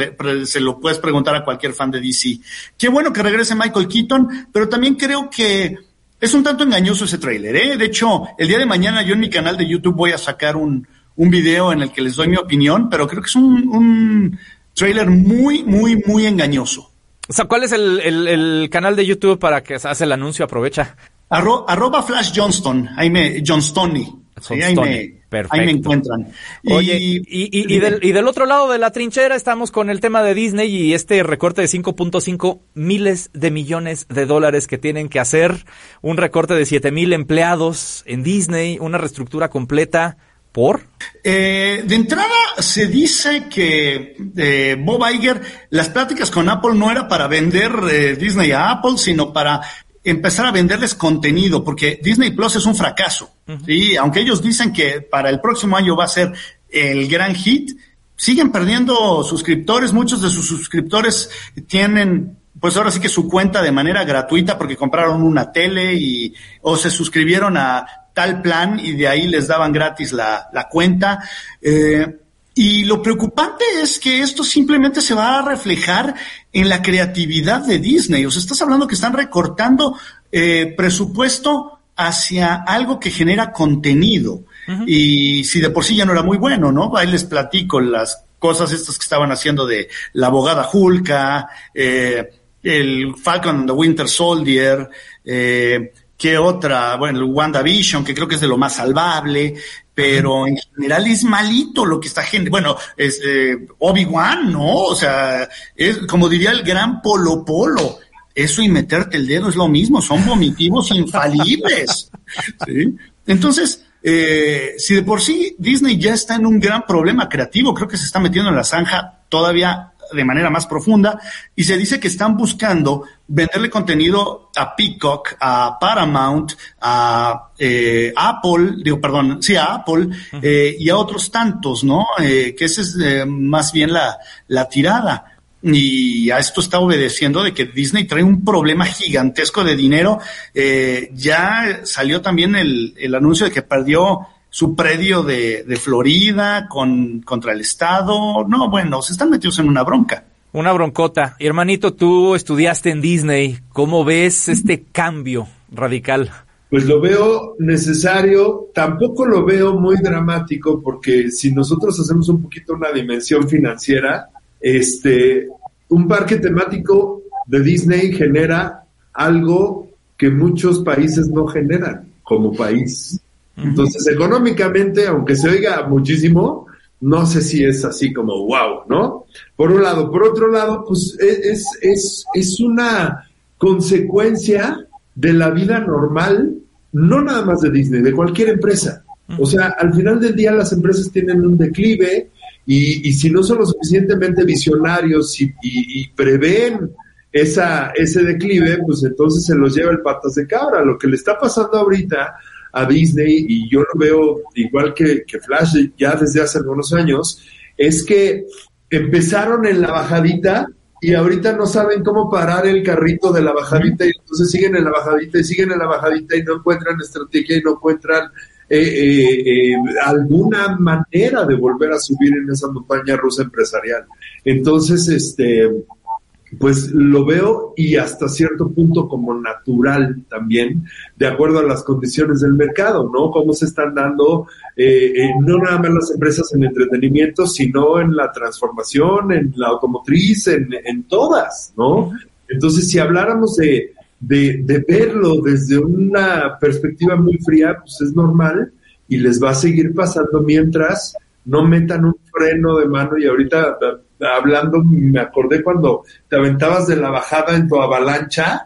se lo puedes preguntar a cualquier fan de DC. Qué bueno que regrese Michael Keaton, pero también creo que es un tanto engañoso ese tráiler, ¿eh? De hecho, el día de mañana yo en mi canal de YouTube voy a sacar un, un video en el que les doy mi opinión, pero creo que es un, un trailer muy, muy, muy engañoso. O sea, ¿cuál es el, el, el canal de YouTube para que se hace el anuncio? Aprovecha. Arro, arroba Flash Johnston, ahí me, Johnstony. Sí, ahí, me, ahí me encuentran. Oye, y, y, y, y, del, y del otro lado de la trinchera estamos con el tema de Disney y este recorte de 5.5 miles de millones de dólares que tienen que hacer, un recorte de 7 mil empleados en Disney, una reestructura completa. ¿Por? Eh, de entrada se dice que eh, Bob Iger, las pláticas con Apple no era para vender eh, Disney a Apple, sino para empezar a venderles contenido, porque Disney Plus es un fracaso. Uh -huh. ¿sí? Aunque ellos dicen que para el próximo año va a ser el gran hit, siguen perdiendo suscriptores. Muchos de sus suscriptores tienen pues ahora sí que su cuenta de manera gratuita porque compraron una tele y o se suscribieron a tal plan y de ahí les daban gratis la, la cuenta. Eh, y lo preocupante es que esto simplemente se va a reflejar en la creatividad de Disney. O sea, estás hablando que están recortando eh, presupuesto hacia algo que genera contenido. Uh -huh. Y si de por sí ya no era muy bueno, ¿no? Ahí les platico las cosas estas que estaban haciendo de la abogada Hulka, eh, el Falcon and the Winter Soldier, eh, ¿Qué otra? Bueno, el WandaVision, que creo que es de lo más salvable, pero en general es malito lo que está gente. Bueno, es eh, Obi-Wan, ¿no? O sea, es como diría el gran Polo Polo. Eso y meterte el dedo es lo mismo, son vomitivos infalibles. ¿sí? Entonces, eh, si de por sí Disney ya está en un gran problema creativo, creo que se está metiendo en la zanja todavía de manera más profunda y se dice que están buscando venderle contenido a Peacock, a Paramount, a eh, Apple, digo, perdón, sí, a Apple eh, y a otros tantos, ¿no? Eh, que esa es eh, más bien la, la tirada. Y a esto está obedeciendo de que Disney trae un problema gigantesco de dinero. Eh, ya salió también el, el anuncio de que perdió su predio de, de Florida con, contra el Estado. No, bueno, se están metidos en una bronca. Una broncota. Hermanito, tú estudiaste en Disney. ¿Cómo ves este cambio radical? Pues lo veo necesario, tampoco lo veo muy dramático porque si nosotros hacemos un poquito una dimensión financiera, este, un parque temático de Disney genera algo que muchos países no generan como país. Entonces, económicamente, aunque se oiga muchísimo, no sé si es así como wow, ¿no? Por un lado. Por otro lado, pues e, es, es, es una consecuencia de la vida normal, no nada más de Disney, de cualquier empresa. O sea, al final del día las empresas tienen un declive y, y si no son lo suficientemente visionarios y, y, y prevén esa, ese declive, pues entonces se los lleva el patas de cabra. Lo que le está pasando ahorita a Disney, y yo lo veo igual que, que Flash ya desde hace algunos años, es que empezaron en la bajadita y ahorita no saben cómo parar el carrito de la bajadita y entonces siguen en la bajadita y siguen en la bajadita y no encuentran estrategia y no encuentran eh, eh, eh, alguna manera de volver a subir en esa montaña rusa empresarial. Entonces, este, pues lo veo y hasta cierto punto como natural también, de acuerdo a las condiciones del mercado, ¿no? Cómo se están dando, eh, eh, no nada más las empresas en entretenimiento, sino en la transformación, en la automotriz, en, en todas, ¿no? Entonces, si habláramos de, de, de verlo desde una perspectiva muy fría, pues es normal y les va a seguir pasando mientras no metan un freno de mano y ahorita hablando, me acordé cuando te aventabas de la bajada en tu avalancha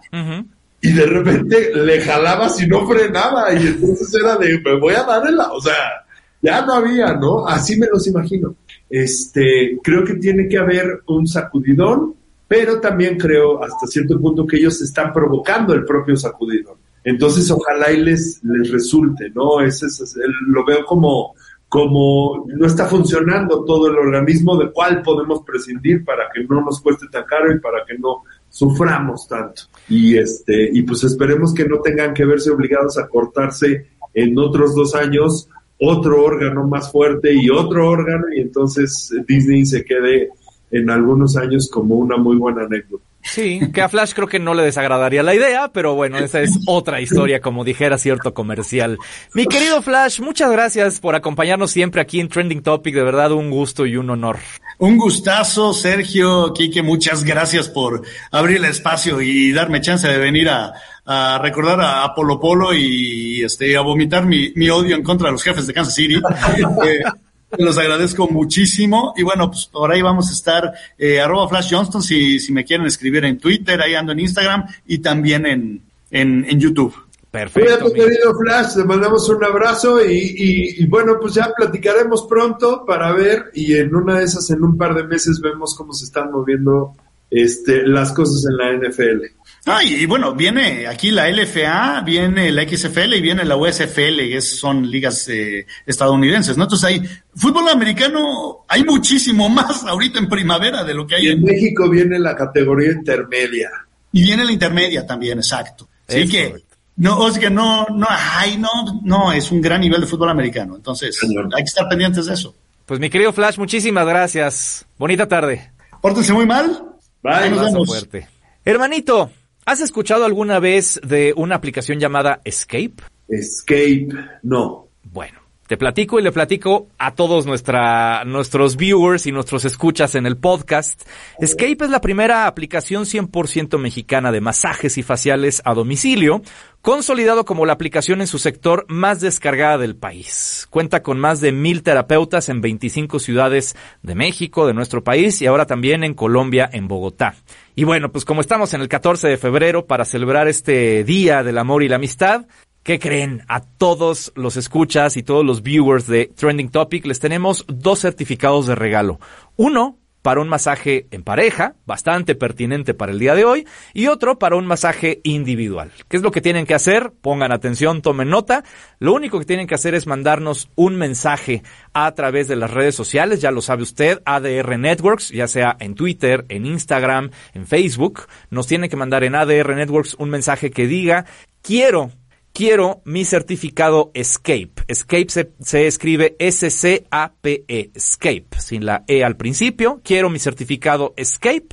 y de repente le jalabas y no frenaba y entonces era de, me voy a dar la, o sea, ya no había, ¿no? Así me los imagino. Este, creo que tiene que haber un sacudidón, pero también creo hasta cierto punto que ellos están provocando el propio sacudidón. Entonces, ojalá y les, les resulte, ¿no? Ese, es, lo veo como, como no está funcionando todo el organismo de cuál podemos prescindir para que no nos cueste tan caro y para que no suframos tanto. Y este, y pues esperemos que no tengan que verse obligados a cortarse en otros dos años otro órgano más fuerte y otro órgano, y entonces Disney se quede en algunos años como una muy buena anécdota. Sí, que a Flash creo que no le desagradaría la idea, pero bueno, esa es otra historia, como dijera cierto comercial. Mi querido Flash, muchas gracias por acompañarnos siempre aquí en Trending Topic, de verdad un gusto y un honor. Un gustazo, Sergio, Quique, muchas gracias por abrir el espacio y darme chance de venir a, a recordar a, Polo Polo y este, a vomitar mi, mi, odio en contra de los jefes de Kansas City. eh, los agradezco muchísimo. Y bueno, pues por ahí vamos a estar, eh, arroba Flash Johnston, si, si me quieren escribir en Twitter, ahí ando en Instagram y también en, en, en YouTube. Perfecto. Cuídate, querido Flash, te mandamos un abrazo y, y, y, bueno, pues ya platicaremos pronto para ver y en una de esas, en un par de meses, vemos cómo se están moviendo este, las cosas en la NFL. Ah, y, bueno, viene aquí la LFA, viene la XFL y viene la USFL, que son ligas eh, estadounidenses, ¿no? Entonces hay fútbol americano, hay muchísimo más ahorita en primavera de lo que hay y en, México viene la categoría intermedia. Y viene la intermedia también, exacto. Así que no, o sea que no, no, ay, no, no, es un gran nivel de fútbol americano. Entonces, Señor. hay que estar pendientes de eso. Pues mi querido Flash, muchísimas gracias. Bonita tarde. Pórtense muy mal. Bye. Nos vemos. Fuerte. Hermanito, ¿has escuchado alguna vez de una aplicación llamada Escape? Escape, no. Bueno. Te platico y le platico a todos nuestra, nuestros viewers y nuestros escuchas en el podcast. Escape es la primera aplicación 100% mexicana de masajes y faciales a domicilio, consolidado como la aplicación en su sector más descargada del país. Cuenta con más de mil terapeutas en 25 ciudades de México, de nuestro país, y ahora también en Colombia, en Bogotá. Y bueno, pues como estamos en el 14 de febrero para celebrar este Día del Amor y la Amistad, ¿Qué creen? A todos los escuchas y todos los viewers de Trending Topic les tenemos dos certificados de regalo. Uno para un masaje en pareja, bastante pertinente para el día de hoy, y otro para un masaje individual. ¿Qué es lo que tienen que hacer? Pongan atención, tomen nota. Lo único que tienen que hacer es mandarnos un mensaje a través de las redes sociales, ya lo sabe usted, ADR Networks, ya sea en Twitter, en Instagram, en Facebook. Nos tienen que mandar en ADR Networks un mensaje que diga, quiero quiero mi certificado Escape. Escape se, se escribe S-C-A-P-E, Escape, sin la E al principio. Quiero mi certificado Escape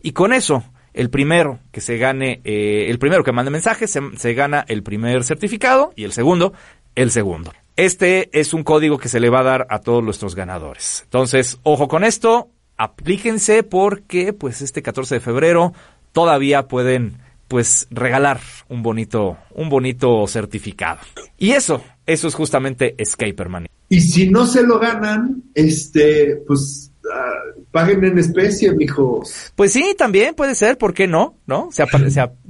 y con eso el primero que se gane, eh, el primero que mande mensaje se, se, gana el primer certificado y el segundo, el segundo. Este es un código que se le va a dar a todos nuestros ganadores. Entonces, ojo con esto, aplíquense porque pues este 14 de febrero todavía pueden pues regalar un bonito, un bonito certificado. Y eso, eso es justamente Escaperman. Y si no se lo ganan, este, pues uh, paguen en especie, mijo. Pues sí, también puede ser, ¿por qué no? ¿No? Se,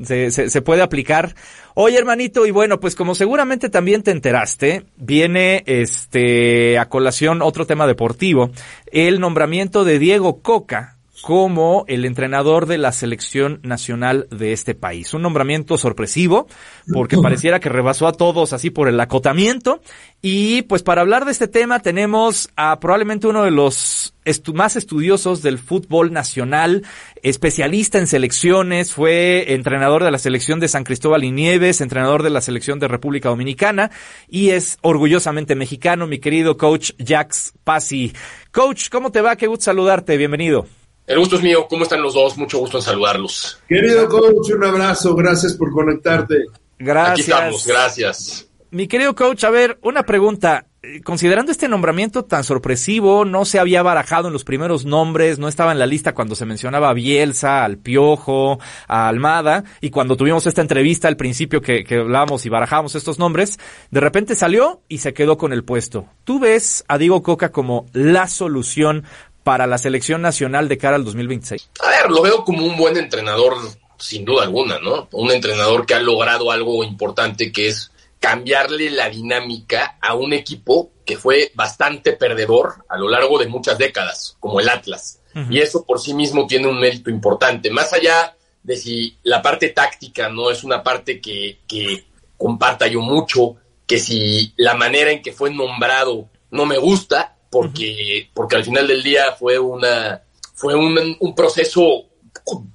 se, se, se, puede aplicar. Oye, hermanito, y bueno, pues como seguramente también te enteraste, viene este a colación otro tema deportivo, el nombramiento de Diego Coca como el entrenador de la selección nacional de este país. Un nombramiento sorpresivo, porque pareciera que rebasó a todos así por el acotamiento. Y pues para hablar de este tema tenemos a probablemente uno de los estu más estudiosos del fútbol nacional, especialista en selecciones, fue entrenador de la selección de San Cristóbal y Nieves, entrenador de la selección de República Dominicana y es orgullosamente mexicano, mi querido coach Jax Pasi. Coach, ¿cómo te va? Qué gusto saludarte, bienvenido. El gusto es mío. ¿Cómo están los dos? Mucho gusto en saludarlos. Querido coach, un abrazo. Gracias por conectarte. Gracias. Aquí estamos. Gracias. Mi querido coach, a ver, una pregunta. Considerando este nombramiento tan sorpresivo, no se había barajado en los primeros nombres, no estaba en la lista cuando se mencionaba a Bielsa, al Piojo, a Almada, y cuando tuvimos esta entrevista al principio que, que hablábamos y barajamos estos nombres, de repente salió y se quedó con el puesto. ¿Tú ves a Diego Coca como la solución para la selección nacional de cara al 2026? A ver, lo veo como un buen entrenador, sin duda alguna, ¿no? Un entrenador que ha logrado algo importante que es cambiarle la dinámica a un equipo que fue bastante perdedor a lo largo de muchas décadas, como el Atlas. Uh -huh. Y eso por sí mismo tiene un mérito importante. Más allá de si la parte táctica no es una parte que, que comparta yo mucho, que si la manera en que fue nombrado no me gusta, porque, uh -huh. porque al final del día fue una fue un, un proceso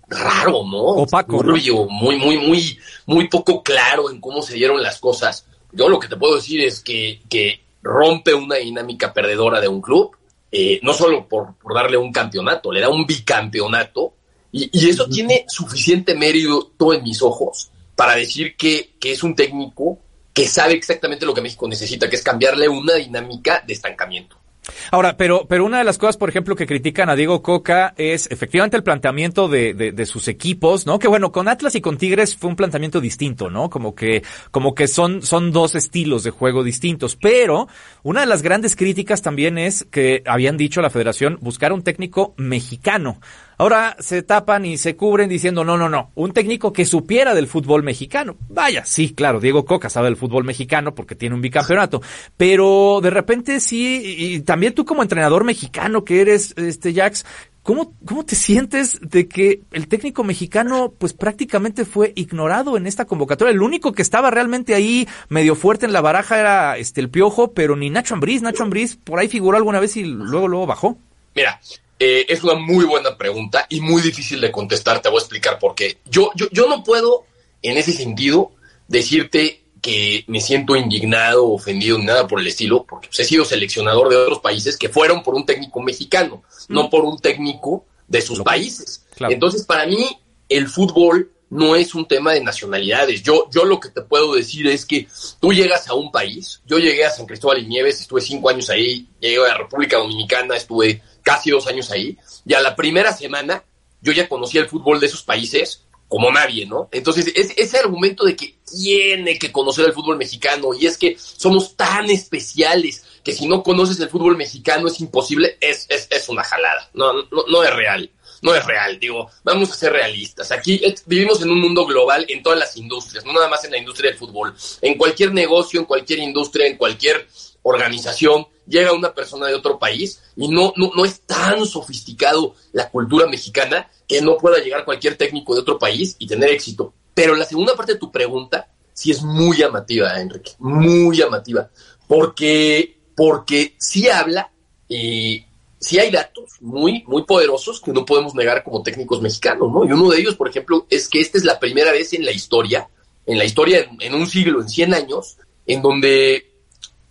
raro, ¿no? Opaco. Muy, muy, muy, muy, muy poco claro en cómo se dieron las cosas. Yo lo que te puedo decir es que, que rompe una dinámica perdedora de un club, eh, no solo por, por, darle un campeonato, le da un bicampeonato, y, y eso uh -huh. tiene suficiente mérito en mis ojos para decir que, que es un técnico que sabe exactamente lo que México necesita, que es cambiarle una dinámica de estancamiento. Ahora, pero, pero una de las cosas, por ejemplo, que critican a Diego Coca es efectivamente el planteamiento de, de, de, sus equipos, ¿no? Que bueno, con Atlas y con Tigres fue un planteamiento distinto, ¿no? Como que, como que son, son dos estilos de juego distintos. Pero una de las grandes críticas también es que habían dicho a la federación buscar un técnico mexicano. Ahora se tapan y se cubren diciendo, no, no, no, un técnico que supiera del fútbol mexicano. Vaya, sí, claro, Diego Coca sabe del fútbol mexicano porque tiene un bicampeonato, pero de repente sí, y también tú como entrenador mexicano que eres, este Jax, ¿Cómo, ¿Cómo te sientes de que el técnico mexicano pues prácticamente fue ignorado en esta convocatoria? El único que estaba realmente ahí medio fuerte en la baraja era este el Piojo, pero ni Nacho Ambriz, Nacho Ambriz por ahí figuró alguna vez y luego luego bajó. Mira, eh, es una muy buena pregunta y muy difícil de contestar. Te voy a explicar por qué. Yo, yo, yo no puedo, en ese sentido, decirte que me siento indignado, ofendido, ni nada por el estilo, porque pues, he sido seleccionador de otros países que fueron por un técnico mexicano, mm. no por un técnico de sus no, países. Claro. Entonces, para mí, el fútbol no es un tema de nacionalidades. Yo, yo lo que te puedo decir es que tú llegas a un país, yo llegué a San Cristóbal y Nieves, estuve cinco años ahí, llegué a la República Dominicana, estuve casi dos años ahí, y a la primera semana yo ya conocía el fútbol de esos países como nadie, ¿no? Entonces, es, ese argumento de que tiene que conocer el fútbol mexicano y es que somos tan especiales que si no conoces el fútbol mexicano es imposible, es, es, es una jalada, no, no, no es real no es real, digo, vamos a ser realistas. Aquí vivimos en un mundo global en todas las industrias, no nada más en la industria del fútbol. En cualquier negocio, en cualquier industria, en cualquier organización, llega una persona de otro país y no, no, no es tan sofisticado la cultura mexicana que no pueda llegar cualquier técnico de otro país y tener éxito. Pero la segunda parte de tu pregunta sí es muy llamativa, Enrique, muy llamativa, porque, porque sí habla y sí hay datos muy, muy poderosos que no podemos negar como técnicos mexicanos, ¿no? Y uno de ellos, por ejemplo, es que esta es la primera vez en la historia en la historia, en, un siglo, en 100 años, en donde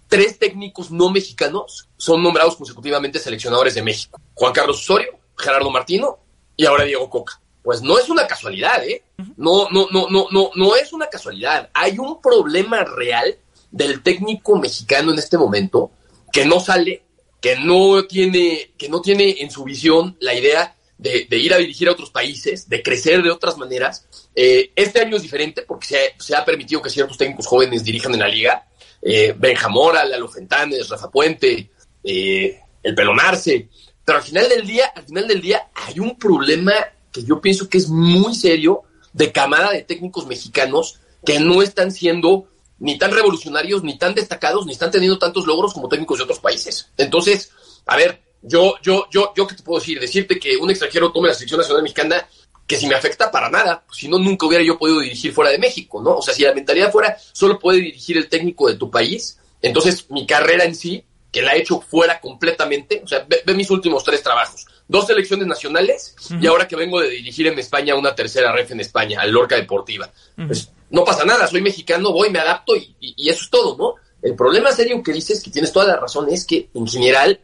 tres técnicos no mexicanos son nombrados consecutivamente seleccionadores de México. Juan Carlos Osorio, Gerardo Martino y ahora Diego Coca. Pues no es una casualidad, ¿eh? No, no, no, no, no, no es una casualidad. Hay un problema real del técnico mexicano en este momento que no sale, que no tiene, que no tiene en su visión la idea de, ir a dirigir a otros países, de crecer de otras maneras. Eh, este año es diferente porque se ha, permitido que ciertos técnicos jóvenes dirijan en la liga. Eh, Benjamora, Lalo Fentanes, Rafa Puente, eh, el Pelonarse. Pero al final del día, al final del día hay un problema que yo pienso que es muy serio de camada de técnicos mexicanos que no están siendo ni tan revolucionarios, ni tan destacados, ni están teniendo tantos logros como técnicos de otros países. Entonces, a ver, yo, yo, yo, yo, ¿qué te puedo decir? Decirte que un extranjero tome la selección nacional mexicana, que si me afecta para nada, pues si no, nunca hubiera yo podido dirigir fuera de México, ¿no? O sea, si la mentalidad fuera, solo puede dirigir el técnico de tu país, entonces mi carrera en sí, que la he hecho fuera completamente, o sea, ve, mis últimos tres trabajos, dos selecciones nacionales y ahora que vengo de dirigir en España una tercera ref en España, al Lorca Deportiva. Pues no pasa nada, soy mexicano, voy, me adapto y, eso es todo, ¿no? El problema serio que dices, que tienes toda la razón, es que en general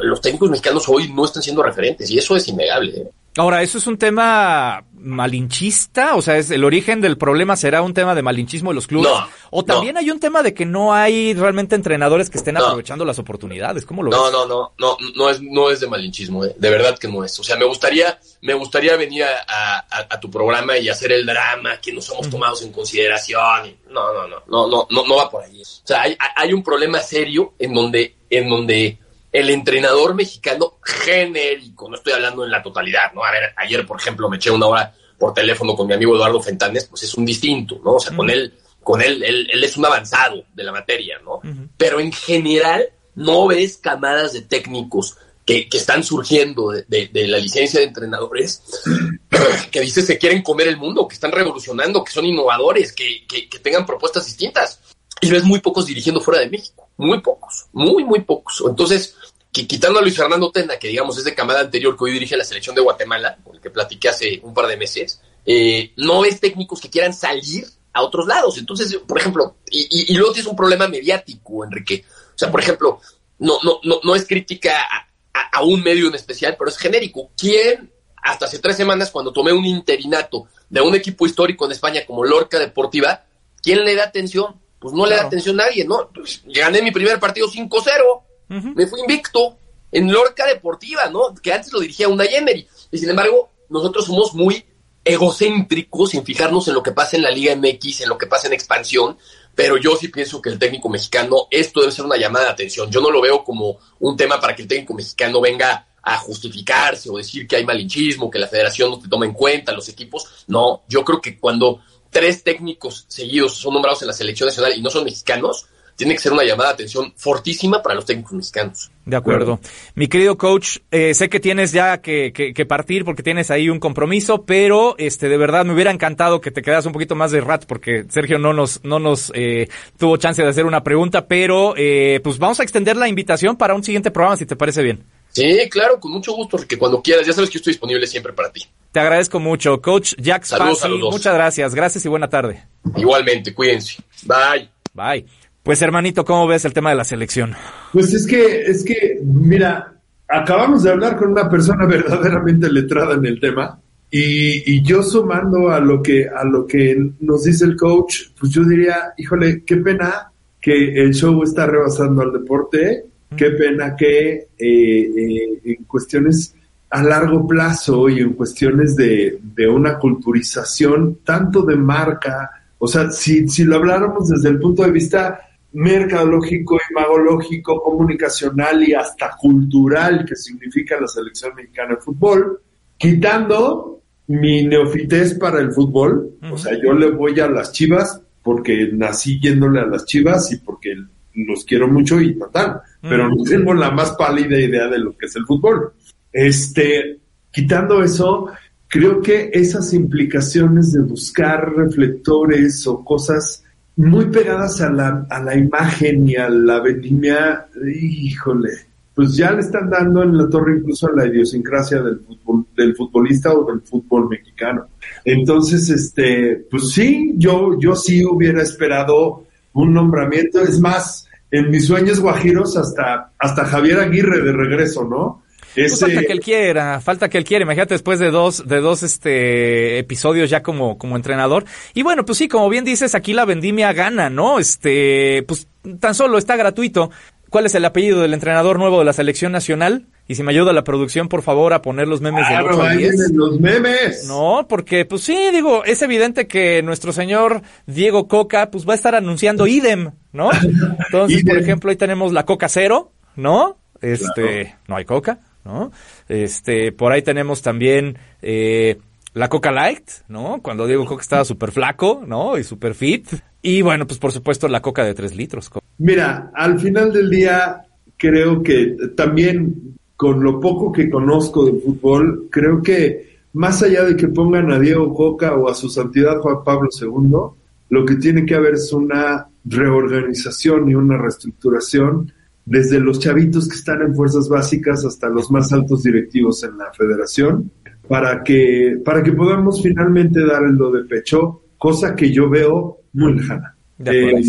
los técnicos mexicanos hoy no están siendo referentes y eso es innegable. ¿eh? Ahora, ¿eso es un tema malinchista? O sea, ¿es el origen del problema será un tema de malinchismo de los clubes? ¿O también hay un tema de que no hay realmente entrenadores que estén aprovechando las oportunidades? ¿Cómo lo no, ves? No, no, no, no es, no es de malinchismo, ¿eh? de verdad que no es. O sea, me gustaría, me gustaría venir a, tu programa y hacer el drama, que no somos tomados en consideración. No, no, no, no, no, no, no va por ahí. O sea, hay, hay un problema serio en donde, en donde el entrenador mexicano genérico, no estoy hablando en la totalidad, ¿no? A ver, ayer, por ejemplo, me eché una hora por teléfono con mi amigo Eduardo Fentanes, pues es un distinto, ¿no? O sea, con él, con él, él, es un avanzado de la materia, ¿no? Pero en general no ves camadas de técnicos que, están surgiendo de, la licencia de entrenadores que dices que quieren comer el mundo, que están revolucionando, que son innovadores, que, que, que tengan propuestas distintas. Y ves muy pocos dirigiendo fuera de México, muy pocos, muy, muy pocos. Entonces, quitando a Luis Fernando Tena, que digamos es de camada anterior que hoy dirige la selección de Guatemala, con el que platiqué hace un par de meses, eh, no ves técnicos que quieran salir a otros lados. Entonces, por ejemplo, y, y, luego tienes un problema mediático, Enrique. O sea, por ejemplo, no, no, no, no es crítica a, a, un medio en especial, pero es genérico. ¿Quién, hasta hace tres semanas, cuando tomé un interinato de un equipo histórico en España como Lorca Deportiva, quién le da atención? Pues no le da atención a nadie, ¿no? Pues, gané mi primer partido 5-0 me fui invicto en Lorca Deportiva, ¿no? Que antes lo dirigía una Emery. Y sin embargo, nosotros somos muy egocéntricos en fijarnos en lo que pasa en la Liga MX, en lo que pasa en expansión, pero yo sí pienso que el técnico mexicano, esto debe ser una llamada de atención. Yo no lo veo como un tema para que el técnico mexicano venga a justificarse o decir que hay malinchismo, que la federación no te toma en cuenta, los equipos. No, yo creo que cuando tres técnicos seguidos son nombrados en la selección nacional y no son mexicanos, tiene que ser una llamada de atención fortísima para los técnicos mexicanos. De acuerdo. Mi querido coach, eh, sé que tienes ya que, que, partir porque tienes ahí un compromiso, pero este de verdad me hubiera encantado que te quedas un poquito más de rat porque Sergio no nos, no nos eh, tuvo chance de hacer una pregunta, pero eh, pues vamos a extender la invitación para un siguiente programa si te parece bien. Sí, claro, con mucho gusto, porque cuando quieras, ya sabes que estoy disponible siempre para ti. Te agradezco mucho. Coach Jack saludos, muchas gracias. Gracias y buena tarde. Igualmente, cuídense. Bye. Bye. Pues hermanito, ¿cómo ves el tema de la selección? Pues es que, es que, mira, acabamos de hablar con una persona verdaderamente letrada en el tema y, yo sumando a lo que a lo que nos dice el coach, pues yo diría, híjole, qué pena que el show está rebasando al deporte, qué pena que eh, eh, en cuestiones a largo plazo y en cuestiones de, de una culturización tanto de marca, o sea, si, si lo habláramos desde el punto de vista mercadológico, imagológico, comunicacional y hasta cultural que significa la selección mexicana de fútbol, quitando mi neofités para el fútbol, o sea, yo le voy a las chivas porque nací yéndole a las chivas y porque los quiero mucho y total, pero no tengo la más pálida idea de lo que es el fútbol. Este, quitando eso, creo que esas implicaciones de buscar reflectores o cosas muy pegadas a la, a la imagen y a la vendimia, híjole, pues ya le están dando en la torre incluso a la idiosincrasia del fútbol, del futbolista o del fútbol mexicano. Entonces, este, pues sí, yo, yo sí hubiera esperado un nombramiento. Es más, en mis sueños guajiros hasta, hasta Javier Aguirre de regreso, ¿no? Pues falta que él quiera, falta que él quiera. Imagínate después de dos, de dos este episodios ya como, como entrenador. Y bueno, pues sí, como bien dices, aquí la vendimia gana, ¿no? Este, pues tan solo está gratuito. ¿Cuál es el apellido del entrenador nuevo de la selección nacional? Y si me ayuda la producción, por favor, a poner los memes de 8 a 10. los memes. No, porque, pues sí, digo, es evidente que nuestro señor Diego Coca, pues va a estar anunciando idem, ¿no? Entonces, por ejemplo, ahí tenemos la Coca Cero, ¿no? Este, no hay Coca. ¿no? Este, por ahí tenemos también eh, la Coca Light, ¿no? Cuando Diego Coca estaba súper flaco, ¿no? Y súper fit. Y bueno, pues por supuesto la Coca de 3 litros. Mira, al final del día creo que también con lo poco que conozco del fútbol, creo que más allá de que pongan a Diego Coca o a su santidad Juan Pablo II, lo que tiene que haber es una reorganización y una reestructuración desde los chavitos que están en fuerzas básicas hasta los más altos directivos en la federación, para que, para que podamos finalmente dar el do de pecho, cosa que yo veo muy lejana. Eh,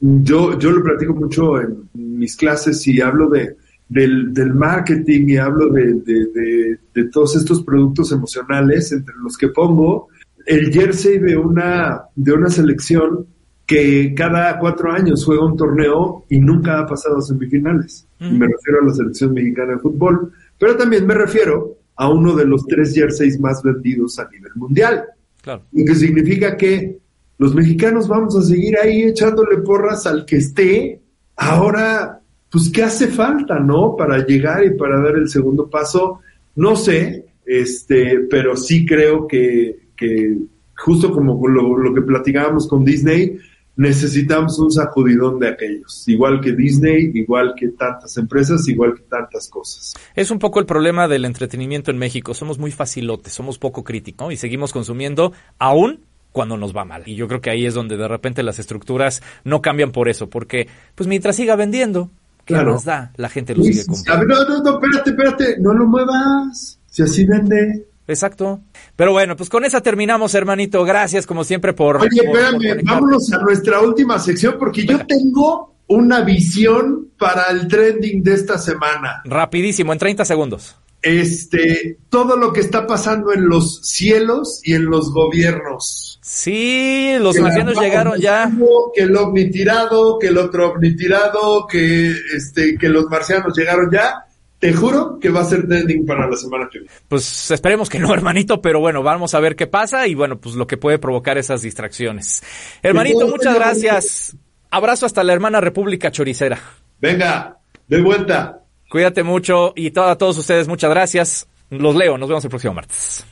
yo, yo lo platico mucho en mis clases y hablo de, del, del marketing y hablo de, de, de, todos estos productos emocionales entre los que pongo el jersey de una, de una selección que cada cuatro años juega un torneo y nunca ha pasado a semifinales. Me refiero a la selección mexicana de fútbol, pero también me refiero a uno de los tres jerseys más vendidos a nivel mundial. Claro. Y que significa que los mexicanos vamos a seguir ahí echándole porras al que esté. Ahora, pues, ¿qué hace falta, no? Para llegar y para dar el segundo paso. No sé, este, pero sí creo que, que justo como lo, lo que platicábamos con Disney, necesitamos un sacudidón de aquellos, igual que Disney, igual que tantas empresas, igual que tantas cosas. Es un poco el problema del entretenimiento en México, somos muy facilotes, somos poco críticos y seguimos consumiendo aún cuando nos va mal. Y yo creo que ahí es donde de repente las estructuras no cambian por eso, porque pues mientras siga vendiendo, ¿qué claro. más da? La gente lo sigue comprando. No, no, no, espérate, espérate, no lo muevas. Si así vende. Exacto. Pero bueno, pues con esa terminamos, hermanito. Gracias, como siempre, por. Oye, espérame, vámonos a nuestra última sección, porque yo tengo una visión para el trending de esta semana. Rapidísimo, en 30 segundos. Este, todo lo que está pasando en los cielos y en los gobiernos. Sí, los marcianos llegaron ya. Que el ovni tirado, que el otro ovni tirado, que este, que los marcianos llegaron ya te juro que va a ser trending para la semana que viene. Pues esperemos que no, hermanito, pero bueno, vamos a ver qué pasa y bueno, pues lo que puede provocar esas distracciones. Hermanito, muchas gracias. Abrazo hasta la hermana República Choricera. Venga, de vuelta. Cuídate mucho y a todos ustedes muchas gracias. Los leo, nos vemos el próximo martes.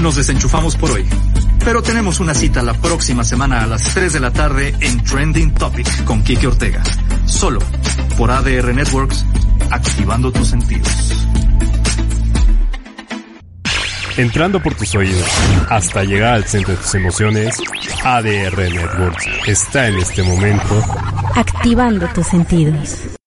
Nos desenchufamos por hoy. Pero tenemos una cita la próxima semana a las 3 de la tarde en Trending Topic con Kike Ortega. Solo por ADR Networks, activando tus sentidos. Entrando por tus oídos hasta llegar al centro de tus emociones, ADR Networks está en este momento activando tus sentidos.